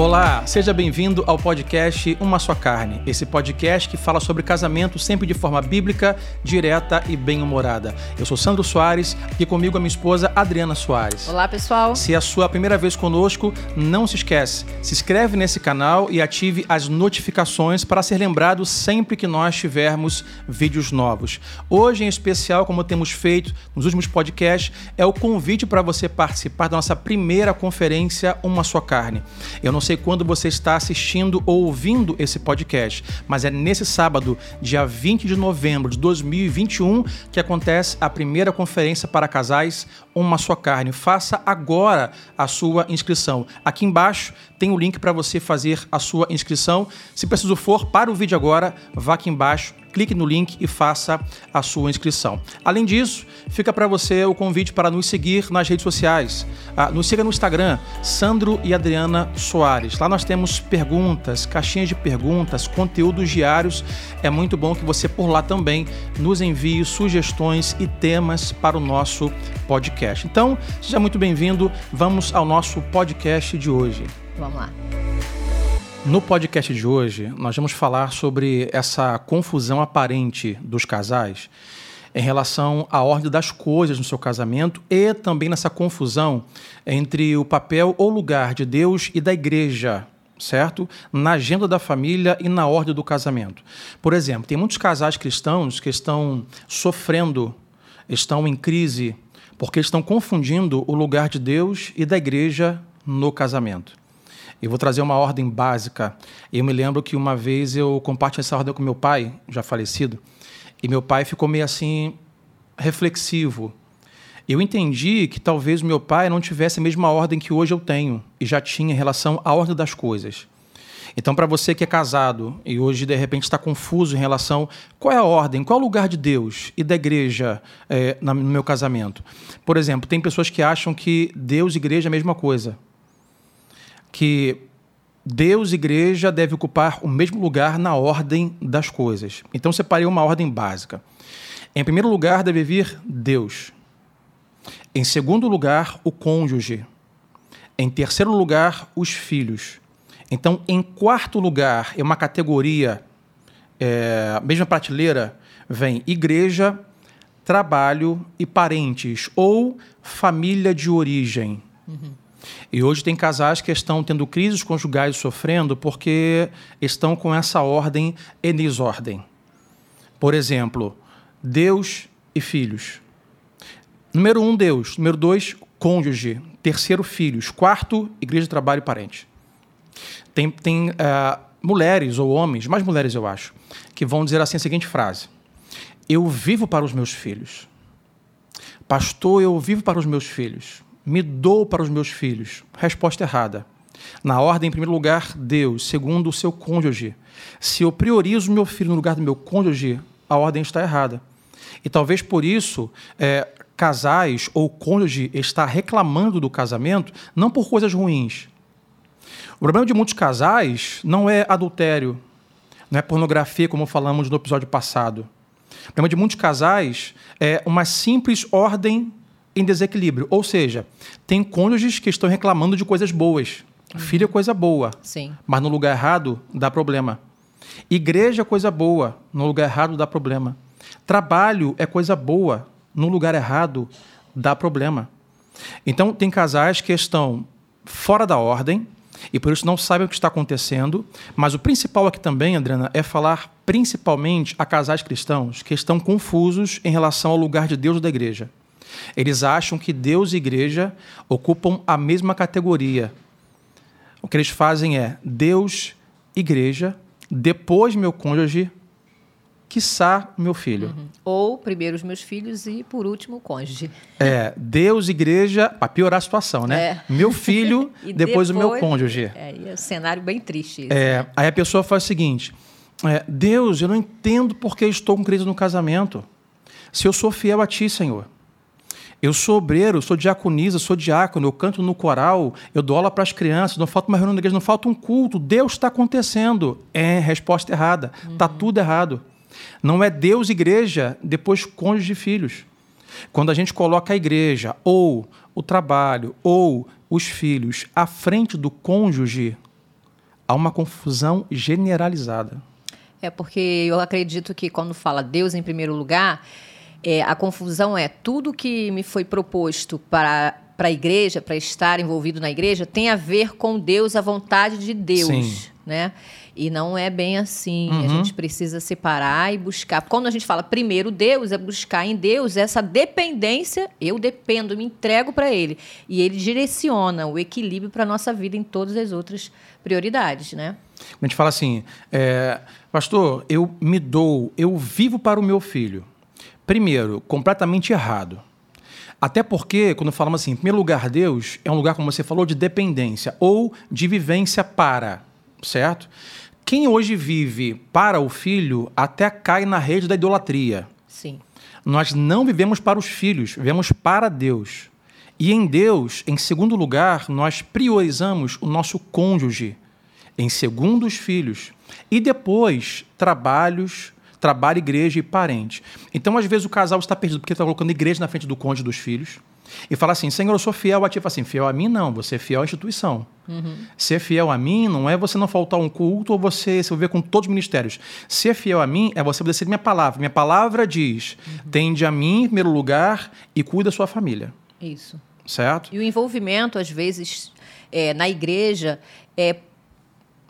Olá, seja bem-vindo ao podcast Uma Só Carne. Esse podcast que fala sobre casamento sempre de forma bíblica, direta e bem-humorada. Eu sou Sandro Soares e comigo a minha esposa Adriana Soares. Olá, pessoal. Se é a sua primeira vez conosco, não se esquece, se inscreve nesse canal e ative as notificações para ser lembrado sempre que nós tivermos vídeos novos. Hoje, em especial, como temos feito nos últimos podcasts, é o convite para você participar da nossa primeira conferência Uma Só Carne. Eu não sei quando você está assistindo ou ouvindo esse podcast, mas é nesse sábado, dia 20 de novembro de 2021, que acontece a primeira conferência para casais Uma Só Carne. Faça agora a sua inscrição. Aqui embaixo tem o link para você fazer a sua inscrição. Se preciso for, para o vídeo agora, vá aqui embaixo clique no link e faça a sua inscrição. Além disso, fica para você o convite para nos seguir nas redes sociais. Ah, nos siga no Instagram, Sandro e Adriana Soares. Lá nós temos perguntas, caixinhas de perguntas, conteúdos diários. É muito bom que você por lá também nos envie sugestões e temas para o nosso podcast. Então, seja muito bem-vindo. Vamos ao nosso podcast de hoje. Vamos lá. No podcast de hoje, nós vamos falar sobre essa confusão aparente dos casais em relação à ordem das coisas no seu casamento e também nessa confusão entre o papel ou lugar de Deus e da igreja, certo? Na agenda da família e na ordem do casamento. Por exemplo, tem muitos casais cristãos que estão sofrendo, estão em crise, porque estão confundindo o lugar de Deus e da igreja no casamento. Eu vou trazer uma ordem básica. Eu me lembro que uma vez eu compartilhei essa ordem com meu pai, já falecido, e meu pai ficou meio assim reflexivo. Eu entendi que talvez meu pai não tivesse a mesma ordem que hoje eu tenho e já tinha em relação à ordem das coisas. Então, para você que é casado e hoje de repente está confuso em relação qual é a ordem, qual é o lugar de Deus e da igreja é, no meu casamento. Por exemplo, tem pessoas que acham que Deus e igreja é a mesma coisa que Deus e igreja devem ocupar o mesmo lugar na ordem das coisas. Então separei uma ordem básica. Em primeiro lugar deve vir Deus. Em segundo lugar, o cônjuge. Em terceiro lugar, os filhos. Então, em quarto lugar, é uma categoria, é, mesma prateleira, vem igreja, trabalho e parentes, ou família de origem. Uhum. E hoje tem casais que estão tendo crises conjugais sofrendo porque estão com essa ordem e desordem. Por exemplo, Deus e filhos. Número um, Deus. Número dois, cônjuge. Terceiro, filhos. Quarto, igreja, trabalho e parente. Tem, tem uh, mulheres ou homens, mais mulheres eu acho, que vão dizer assim a seguinte frase: Eu vivo para os meus filhos. Pastor, eu vivo para os meus filhos me dou para os meus filhos? Resposta errada. Na ordem, em primeiro lugar, Deus. Segundo, o seu cônjuge. Se eu priorizo meu filho no lugar do meu cônjuge, a ordem está errada. E talvez por isso é, casais ou cônjuge está reclamando do casamento não por coisas ruins. O problema de muitos casais não é adultério, não é pornografia, como falamos no episódio passado. O problema de muitos casais é uma simples ordem em desequilíbrio. Ou seja, tem cônjuges que estão reclamando de coisas boas. Uhum. Filho é coisa boa. Sim. Mas no lugar errado dá problema. Igreja é coisa boa, no lugar errado dá problema. Trabalho é coisa boa, no lugar errado dá problema. Então, tem casais que estão fora da ordem e por isso não sabem o que está acontecendo. Mas o principal aqui também, Adriana, é falar principalmente a casais cristãos que estão confusos em relação ao lugar de Deus da igreja. Eles acham que Deus e igreja ocupam a mesma categoria. O que eles fazem é Deus, igreja, depois meu cônjuge, quiçá meu filho. Uhum. Ou primeiro os meus filhos e por último o cônjuge. É, Deus, igreja, para piorar a situação, né? É. Meu filho, depois, depois, o meu cônjuge. É, é um cenário bem triste. Isso. É, aí a pessoa faz o seguinte: é, Deus, eu não entendo porque estou com crise no casamento. Se eu sou fiel a Ti, Senhor. Eu sou obreiro, sou diaconisa, sou diácono, eu canto no coral, eu dou aula para as crianças, não falta uma reunião na igreja, não falta um culto. Deus está acontecendo. É, resposta errada. Está uhum. tudo errado. Não é Deus, igreja, depois cônjuge e filhos. Quando a gente coloca a igreja, ou o trabalho, ou os filhos à frente do cônjuge, há uma confusão generalizada. É porque eu acredito que quando fala Deus em primeiro lugar, é, a confusão é tudo que me foi proposto para para a igreja, para estar envolvido na igreja, tem a ver com Deus, a vontade de Deus, Sim. né? E não é bem assim. Uhum. A gente precisa separar e buscar. Quando a gente fala primeiro Deus, é buscar em Deus essa dependência. Eu dependo, me entrego para Ele. E Ele direciona o equilíbrio para a nossa vida em todas as outras prioridades, né? A gente fala assim, é, pastor, eu me dou, eu vivo para o meu filho. Primeiro, completamente errado. Até porque, quando falamos assim, em primeiro lugar, Deus é um lugar, como você falou, de dependência ou de vivência para, certo? Quem hoje vive para o filho até cai na rede da idolatria. Sim. Nós não vivemos para os filhos, vivemos para Deus. E em Deus, em segundo lugar, nós priorizamos o nosso cônjuge. Em segundo, os filhos. E depois, trabalhos, trabalho, igreja e parente. Então, às vezes, o casal está perdido porque está colocando igreja na frente do cônjuge dos filhos e fala assim: Senhor, eu sou fiel a ti. Fala assim: fiel a mim não, você é fiel à instituição. Uhum. Ser fiel a mim não é você não faltar um culto ou você se envolver com todos os ministérios. Ser fiel a mim é você obedecer minha palavra. Minha palavra diz: uhum. tende a mim em primeiro lugar e cuida da sua família. Isso. Certo? E o envolvimento, às vezes, é, na igreja é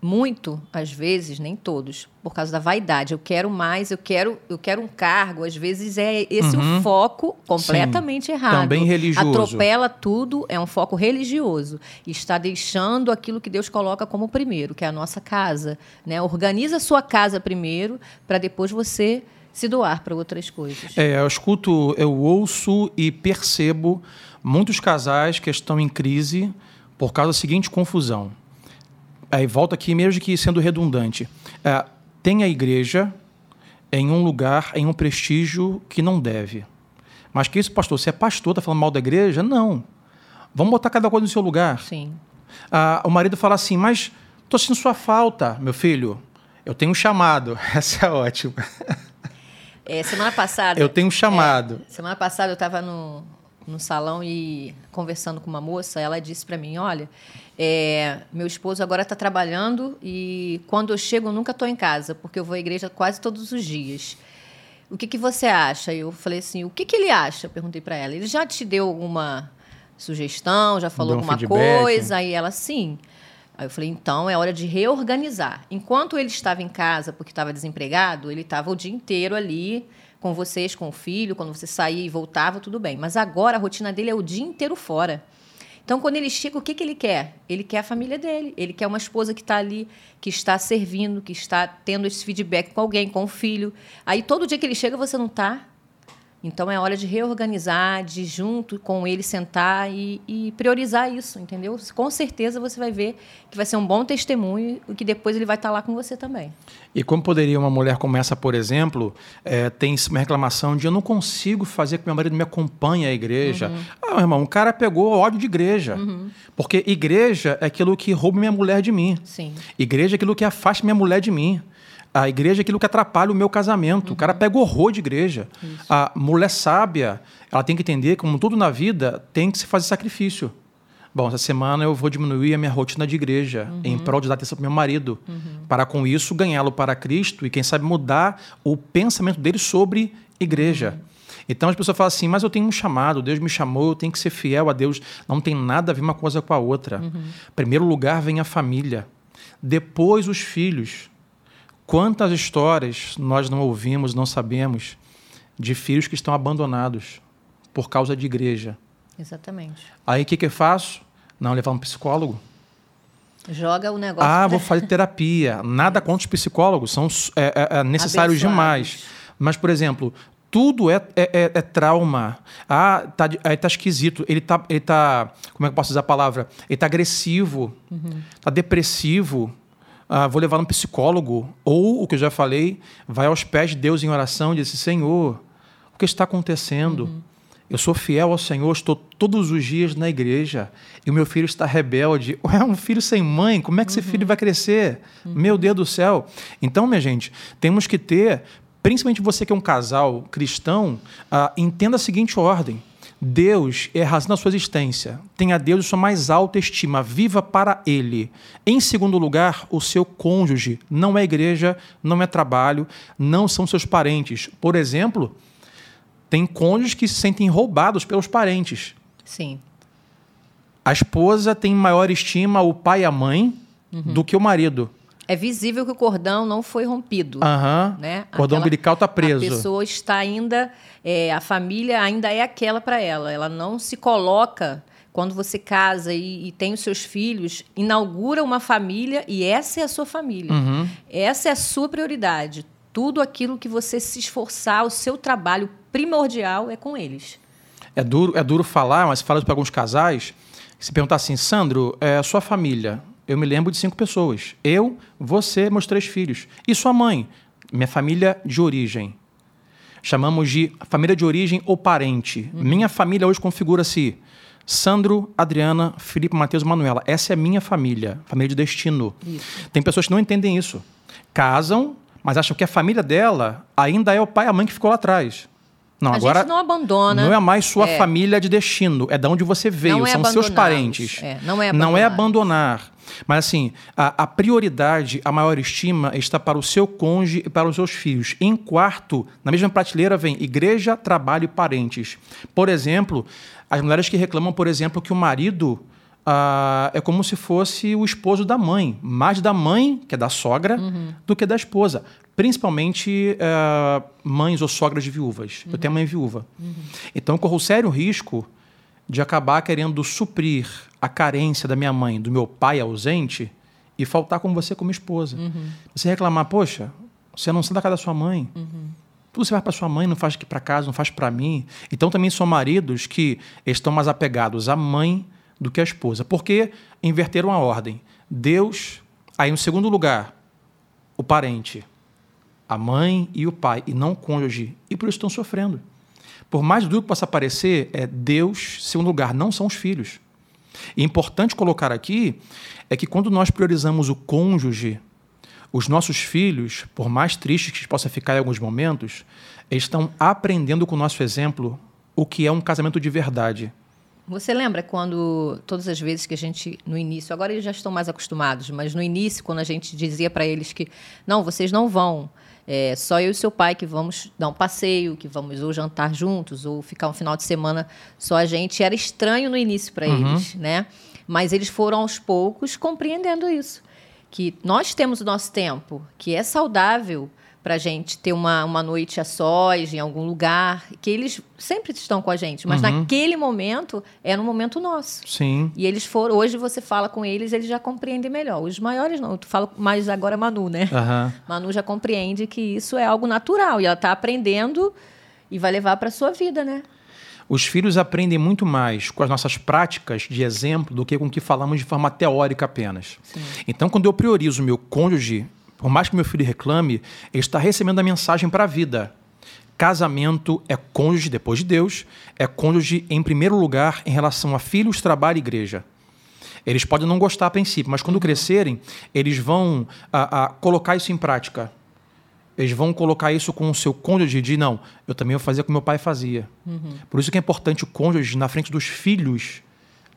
muito, às vezes, nem todos, por causa da vaidade. Eu quero mais, eu quero, eu quero um cargo. Às vezes é esse uhum. o foco completamente Sim. errado. Também religioso. Atropela tudo, é um foco religioso. Está deixando aquilo que Deus coloca como primeiro, que é a nossa casa. Né? Organiza a sua casa primeiro, para depois você se doar para outras coisas. É, eu escuto, eu ouço e percebo muitos casais que estão em crise por causa da seguinte confusão aí volta aqui mesmo que sendo redundante. É, tem a igreja em um lugar, em um prestígio que não deve. Mas que isso, pastor? Você é pastor, está falando mal da igreja? Não. Vamos botar cada coisa no seu lugar. Sim. Ah, o marido fala assim, mas estou sentindo sua falta, meu filho. Eu tenho um chamado. Essa é ótima. É, semana passada. Eu tenho um chamado. É, semana passada eu estava no, no salão e conversando com uma moça, ela disse para mim: Olha, é, meu esposo agora está trabalhando e quando eu chego eu nunca estou em casa, porque eu vou à igreja quase todos os dias. O que, que você acha? Eu falei assim: O que, que ele acha? Perguntei para ela. Ele já te deu alguma sugestão? Já falou um alguma feedback. coisa? Aí ela, sim. Aí eu falei, então é hora de reorganizar. Enquanto ele estava em casa, porque estava desempregado, ele estava o dia inteiro ali com vocês, com o filho, quando você saía e voltava, tudo bem. Mas agora a rotina dele é o dia inteiro fora. Então, quando ele chega, o que, que ele quer? Ele quer a família dele. Ele quer uma esposa que está ali, que está servindo, que está tendo esse feedback com alguém, com o filho. Aí, todo dia que ele chega, você não está. Então é hora de reorganizar, de junto com ele sentar e, e, priorizar isso, entendeu? Com certeza você vai ver que vai ser um bom testemunho e que depois ele vai estar lá com você também. E como poderia uma mulher como essa, por exemplo, é, tem uma reclamação de eu não consigo fazer que meu marido me acompanhe à igreja? Uhum. Ah, irmão, o cara pegou ódio de igreja. Uhum. Porque igreja é aquilo que rouba minha mulher de mim. Sim. Igreja é aquilo que afasta minha mulher de mim. A igreja é aquilo que atrapalha o meu casamento. Uhum. O cara pega horror de igreja. Isso. A mulher sábia, ela tem que entender que, como tudo na vida, tem que se fazer sacrifício. Bom, essa semana eu vou diminuir a minha rotina de igreja uhum. em prol de dar atenção para meu marido. Uhum. Para com isso ganhá-lo para Cristo e, quem sabe, mudar o pensamento dele sobre igreja. Uhum. Então as pessoas falam assim, mas eu tenho um chamado, Deus me chamou, eu tenho que ser fiel a Deus. Não tem nada a ver uma coisa com a outra. Uhum. Primeiro lugar vem a família, depois os filhos. Quantas histórias nós não ouvimos, não sabemos, de filhos que estão abandonados por causa de igreja. Exatamente. Aí o que, que eu faço? Não, levar um psicólogo. Joga o negócio. Ah, vou fazer terapia. Nada contra os psicólogos, são é, é, é necessários demais. Mas, por exemplo, tudo é, é, é, é, trauma. Ah, tá, aí tá esquisito. Ele tá, ele tá. Como é que eu posso usar a palavra? Ele tá agressivo, uhum. tá depressivo ah, vou levar um psicólogo. Ou, o que eu já falei, vai aos pés de Deus em oração e diz: Senhor, o que está acontecendo? Uhum. Eu sou fiel ao Senhor, estou todos os dias na igreja e o meu filho está rebelde. É um filho sem mãe, como é que uhum. esse filho vai crescer? Uhum. Meu Deus do céu. Então, minha gente, temos que ter, principalmente você que é um casal cristão, uh, entenda a seguinte ordem: Deus é a razão da sua existência. Tenha Deus em sua mais alta estima. Viva para Ele. Em segundo lugar, o seu cônjuge. Não é igreja, não é trabalho, não são seus parentes. Por exemplo, tem cônjuges que se sentem roubados pelos parentes. Sim. A esposa tem maior estima o pai e a mãe uhum. do que o marido. É visível que o cordão não foi rompido. Uhum. Né? O cordão Aquela, umbilical está preso. A pessoa está ainda. É, a família ainda é aquela para ela. Ela não se coloca. Quando você casa e, e, tem os seus filhos, inaugura uma família e essa é a sua família. Uhum. Essa é a sua prioridade. Tudo aquilo que você se esforçar, o seu trabalho primordial é com eles. É duro, é duro falar, mas fala para alguns casais se perguntar assim, Sandro, é, sua família, eu me lembro de cinco pessoas. Eu, você, meus três filhos. E sua mãe, minha família de origem. Chamamos de família de origem ou parente. Uhum. Minha família hoje configura-se Sandro, Adriana, Felipe, Matheus, Manuela. Essa é minha família, família de destino. Isso. Tem pessoas que não entendem isso. Casam, mas acham que a família dela ainda é o pai e a mãe que ficou lá atrás. Não, a agora gente não abandona. Não é mais sua é. família de destino, é de onde você veio, é são seus parentes. É, não é abandonar. Não é abandonar. Mas assim, a, a, prioridade, a maior estima está para o seu cônjuge e para os seus filhos. Em quarto, na mesma prateleira vem igreja, trabalho e parentes. Por exemplo, as mulheres que reclamam, por exemplo, que o marido ah, é como se fosse o esposo da mãe, mais da mãe, que é da sogra, uhum. do que da esposa. Principalmente ah, mães ou sogras de viúvas. Uhum. Eu tenho mãe viúva. Uhum. Então, eu corro sério risco de acabar querendo suprir a carência da minha mãe, do meu pai ausente, e faltar com você como esposa. Uhum. Você reclamar, poxa, você não sai da casa da sua mãe. Uhum. Tudo você vai para sua mãe, não faz aqui para casa, não faz para mim. Então também são maridos que estão mais apegados à mãe do que à esposa. Porque inverteram a ordem. Deus, aí no segundo lugar, o parente, a mãe e o pai, e não o cônjuge. E por isso estão sofrendo. Por mais duro que possa parecer, é Deus, segundo lugar, não são os filhos. E importante colocar aqui é que quando nós priorizamos o cônjuge, os nossos filhos, por mais tristes que possa ficar em alguns momentos, eles estão aprendendo com o nosso exemplo o que é um casamento de verdade. Você lembra quando todas as vezes que a gente no início, agora eles já estão mais acostumados, mas no início quando a gente dizia para eles que não, vocês não vão é, só eu e seu pai que vamos dar um passeio, que vamos ou jantar juntos, ou ficar um final de semana só a gente. Era estranho no início para uhum. eles, né? Mas eles foram aos poucos compreendendo isso. Que nós temos o nosso tempo, que é saudável para a gente ter uma, uma noite a sós em algum lugar, que eles sempre estão com a gente, mas uhum. naquele momento era um momento nosso. Sim. E eles foram, hoje você fala com eles, eles já compreendem melhor. Os maiores não, tu fala mais agora Manu, né? Uhum. Manu já compreende que isso é algo natural e ela está aprendendo e vai levar para sua vida, né? Os filhos aprendem muito mais com as nossas práticas de exemplo do que com o que falamos de forma teórica apenas. Sim. Então, quando eu priorizo o meu cônjuge por mais que meu filho reclame, ele está recebendo a mensagem para a vida. Casamento é cônjuge depois de Deus, é cônjuge em primeiro lugar em relação a filhos, trabalho e igreja. Eles podem não gostar a princípio, mas quando crescerem, eles vão a, a, colocar isso em prática. Eles vão colocar isso com o seu cônjuge de não, eu também vou fazer como meu pai fazia. Uhum. Por isso que é importante o cônjuge na frente dos filhos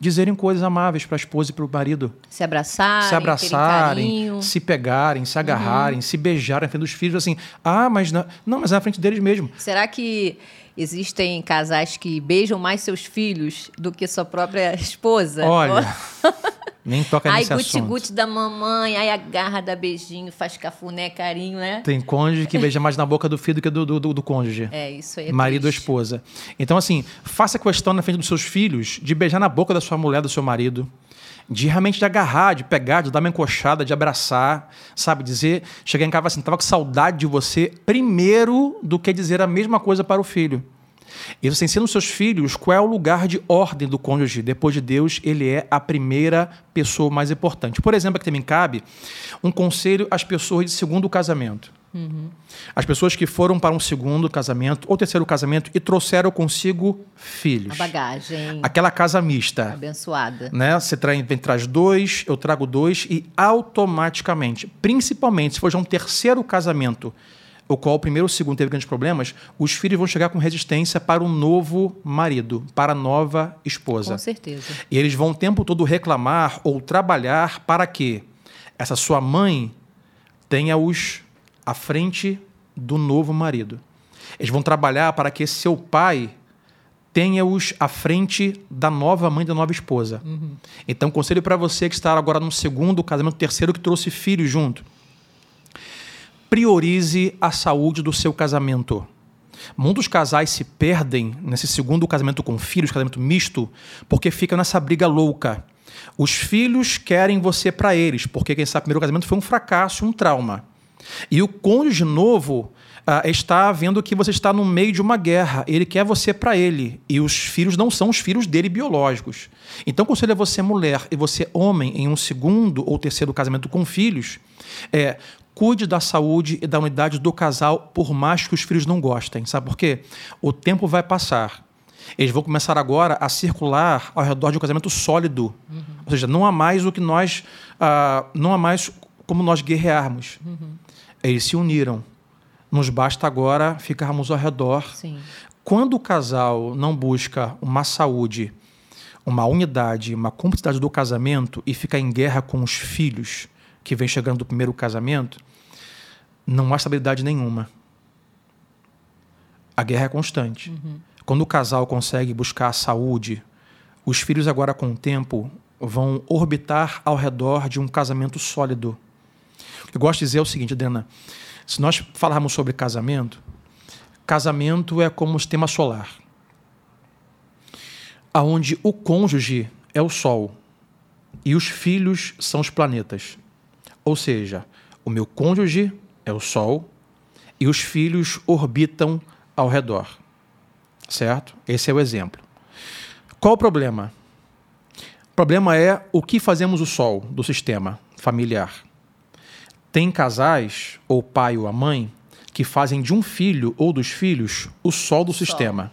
dizerem coisas amáveis para a esposa e para o marido. Se abraçarem, se abraçarem, se pegarem, se agarrarem, uhum. se beijarem na frente dos filhos, assim, ah, mas não, não, mas é na frente deles mesmo. Será que existem casais que beijam mais seus filhos do que sua própria esposa? Olha, nem toca ai, nesse guti, assunto. Ai, guti da mamãe, aí agarra, dá beijinho, faz cafuné, carinho, né? Tem cônjuge que beija mais na boca do filho do que do, do, do, do cônjuge. É, isso aí. É Marido triste. ou esposa. Então, assim, faça questão na frente dos seus filhos de beijar na boca da sua mulher, do seu marido de realmente de agarrar, de pegar, de dar uma encoxada, de abraçar, sabe? Dizer, chegar em casa assim, tava com saudade de você, primeiro do que dizer a mesma coisa para o filho. E você ensina os seus filhos qual é o lugar de ordem do cônjuge. Depois de Deus, ele é a primeira pessoa mais importante. Por exemplo, aqui também cabe um conselho às pessoas de segundo casamento. Uhum. As pessoas que foram para um segundo casamento ou terceiro casamento e trouxeram consigo filhos. A bagagem. Aquela casa mista. Abençoada. Né? Você traz, vem, traz dois, eu trago dois e automaticamente, principalmente se for já um terceiro casamento, o qual o primeiro ou o segundo teve grandes problemas, os filhos vão chegar com resistência para o novo marido, para a nova esposa. Com certeza. E eles vão o tempo todo reclamar ou trabalhar para que essa sua mãe tenha-os à frente do novo marido. Eles vão trabalhar para que seu pai tenha-os à frente da nova mãe da nova esposa. Uhum. Então, conselho para você que está agora no segundo casamento, terceiro, que trouxe filhos junto. Priorize a saúde do seu casamento. Muitos casais se perdem nesse segundo casamento com filhos, casamento misto, porque ficam nessa briga louca. Os filhos querem você para eles, porque quem sabe o primeiro casamento foi um fracasso, um trauma. E o cônjuge novo uh, está vendo que você está no meio de uma guerra. Ele quer você para ele. E os filhos não são os filhos dele biológicos. Então, conselho a você, mulher, e você, homem, em um segundo ou terceiro casamento com filhos, é. Cuide da saúde e da unidade do casal, por mais que os filhos não gostem. Sabe por quê? O tempo vai passar. Eles vão começar agora a circular ao redor de um casamento sólido. Uhum. Ou seja, não há mais o que nós. Uh, não há mais como nós guerrearmos. Uhum. Eles se uniram. Nos basta agora ficarmos ao redor. Sim. Quando o casal não busca uma saúde, uma unidade, uma cumplicidade do casamento e fica em guerra com os filhos que vem chegando do primeiro casamento, não há estabilidade nenhuma. A guerra é constante. Uhum. Quando o casal consegue buscar a saúde, os filhos agora com o tempo vão orbitar ao redor de um casamento sólido. Eu gosto de dizer o seguinte, Dena, se nós falarmos sobre casamento, casamento é como o sistema solar, aonde o cônjuge é o Sol e os filhos são os planetas. Ou seja, o meu cônjuge é o Sol e os filhos orbitam ao redor. Certo? Esse é o exemplo. Qual o problema? O problema é o que fazemos o Sol do sistema familiar. Tem casais, ou o pai ou a mãe, que fazem de um filho ou dos filhos o sol do sol. sistema.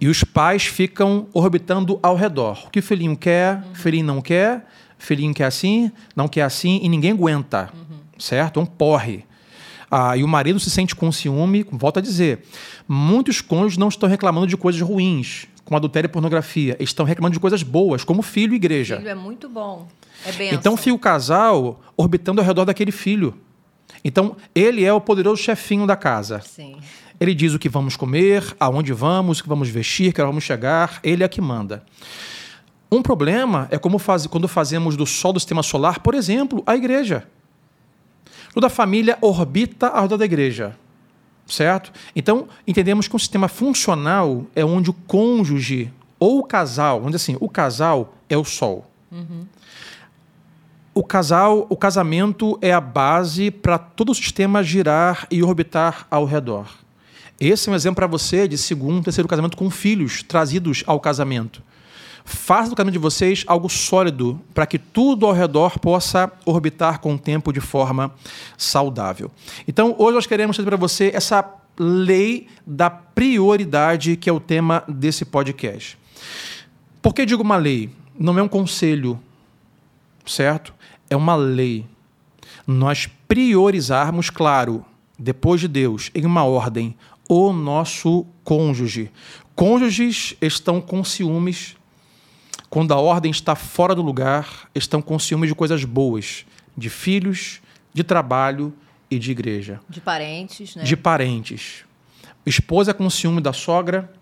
E os pais ficam orbitando ao redor. O que o filhinho quer, uhum. filhinho não quer, filhinho quer assim, não quer assim, e ninguém aguenta. Uhum. Certo? É um porre. Ah, e o marido se sente com ciúme, volta a dizer. Muitos cônjuges não estão reclamando de coisas ruins, como adultério e pornografia. Estão reclamando de coisas boas, como filho e igreja. Filho é muito bom. É então fica o casal orbitando ao redor daquele filho. Então, ele é o poderoso chefinho da casa. Sim. Ele diz o que vamos comer, aonde vamos, o que vamos vestir, que vamos chegar. Ele é que manda. Um problema é como faz, quando fazemos do Sol do sistema solar, por exemplo, a igreja. Toda a família orbita ao redor da igreja. Certo? Então, entendemos que um sistema funcional é onde o cônjuge ou o casal, vamos dizer assim, o casal é o Sol. Uhum o casal, o casamento é a base para todo o sistema girar e orbitar ao redor. Esse é um exemplo para você de segundo, terceiro casamento com filhos trazidos ao casamento. Faça do casamento de vocês algo sólido para que tudo ao redor possa orbitar com o tempo de forma saudável. Então, hoje nós queremos trazer para você essa lei da prioridade que é o tema desse podcast. Por que digo uma lei? Não é um conselho, certo? é uma lei. Nós priorizarmos, claro, depois de Deus, em uma ordem, o nosso cônjuge. Cônjuges estão com ciúmes quando a ordem está fora do lugar, estão com ciúmes de coisas boas, de filhos, de trabalho e de igreja. De parentes, né? De parentes. Esposa com ciúme da sogra,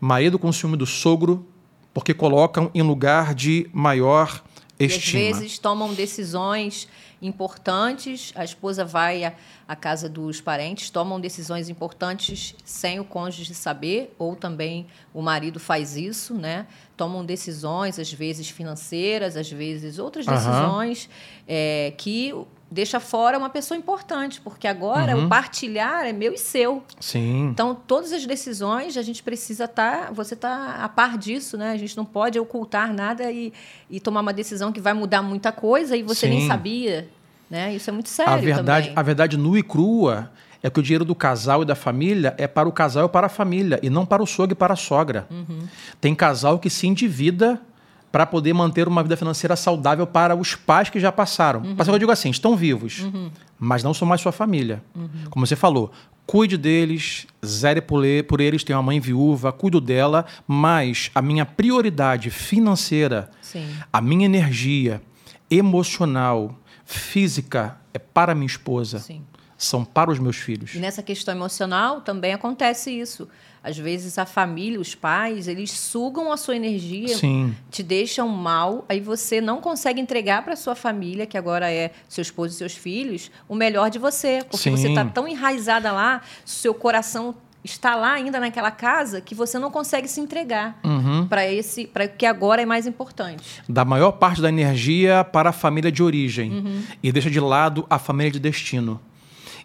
marido com ciúme do sogro, porque colocam em lugar de maior estima. E às vezes tomam decisões importantes, a esposa vai à, à, casa dos parentes, tomam decisões importantes sem o cônjuge saber, ou também o marido faz isso, né? Tomam decisões, às vezes financeiras, às vezes outras decisões, uhum. é, que deixa fora uma pessoa importante, porque agora uhum. o partilhar é meu e seu. Sim. Então, todas as decisões a gente precisa estar, tá, você está a par disso, né? A gente não pode ocultar nada e, e tomar uma decisão que vai mudar muita coisa e você Sim. nem sabia, né? Isso é muito sério a verdade, também. A verdade nua e crua é que o dinheiro do casal e da família é para o casal e para a família, e não para o sogro e para a sogra. Uhum. Tem casal que se endivida para poder manter uma vida financeira saudável para os pais que já passaram. Uhum. Mas eu digo assim, estão vivos, uhum. mas não são mais sua família. Uhum. Como você falou, cuide deles, zere por eles, tenho uma mãe viúva, cuido dela, mas a minha prioridade financeira, Sim. a minha energia emocional, física é para minha esposa. Sim. São para os meus filhos. E nessa questão emocional também acontece isso. Às vezes a família, os pais, eles sugam a sua energia, Sim. te deixam mal, aí você não consegue entregar para sua família, que agora é seu esposo e seus filhos, o melhor de você, porque Sim. você está tão enraizada lá, seu coração está lá ainda naquela casa que você não consegue se entregar uhum. para esse para que agora é mais importante da maior parte da energia para a família de origem uhum. e deixa de lado a família de destino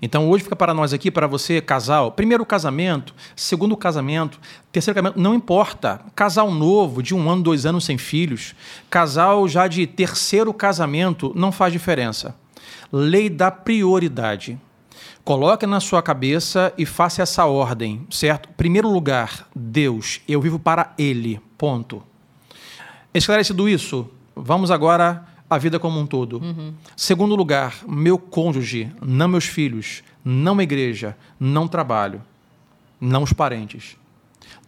então hoje fica para nós aqui, para você, casal, primeiro casamento, segundo casamento, terceiro casamento, não importa. Casal novo, de um ano, dois anos sem filhos, casal já de terceiro casamento, não faz diferença. Lei da prioridade. Coloque na sua cabeça e faça essa ordem, certo? Primeiro lugar, Deus, eu vivo para Ele. Ponto. Esclarecido isso, vamos agora a vida como um todo. Uhum. Segundo lugar, meu cônjuge, não meus filhos, não igreja, não trabalho, não os parentes.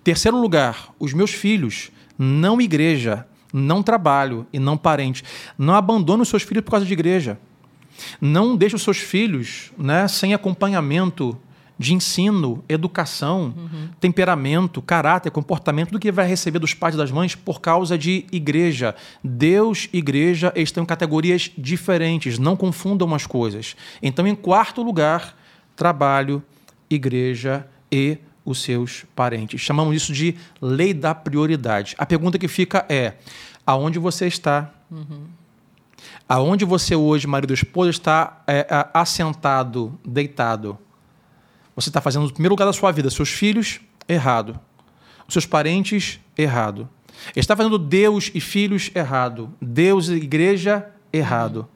Terceiro lugar, os meus filhos, não igreja, não trabalho e não parente. Não abandone os seus filhos por causa de igreja. Não deixe os seus filhos né, sem acompanhamento de ensino, educação, uhum. temperamento, caráter, comportamento do que vai receber dos pais e das mães por causa de igreja. Deus e igreja estão em categorias diferentes, não confundam as coisas. Então, em quarto lugar, trabalho, igreja e os seus parentes. Chamamos isso de lei da prioridade. A pergunta que fica é: aonde você está? Uhum. Aonde você hoje, marido e esposa, está é, assentado, deitado? Você está fazendo no primeiro lugar da sua vida seus filhos, errado. Os seus parentes, errado. Está fazendo Deus e filhos, errado. Deus e igreja, errado.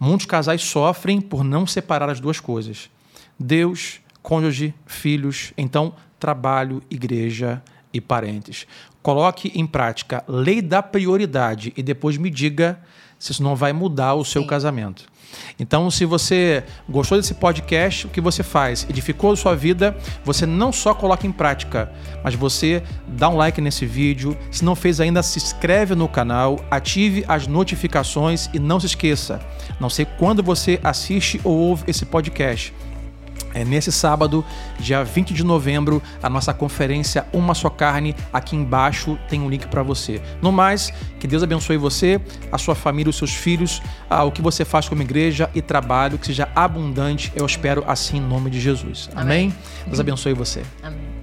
Muitos casais sofrem por não separar as duas coisas. Deus, cônjuge, filhos, então trabalho, igreja e parentes. Coloque em prática lei da prioridade e depois me diga isso não vai mudar o seu Sim. casamento. Então, se você gostou desse podcast, o que você faz? Edificou a sua vida, você não só coloca em prática, mas você dá um like nesse vídeo. Se não fez ainda, se inscreve no canal, ative as notificações e não se esqueça, não sei quando você assiste ou ouve esse podcast é nesse sábado, dia 20 de novembro, a nossa conferência Uma Só Carne. Aqui embaixo tem um link para você. No mais, que Deus abençoe você, a sua família, os seus filhos, ah, o que você faz como igreja e trabalho, que seja abundante. Eu espero assim em nome de Jesus. Amém? Amém? Deus abençoe você. Amém.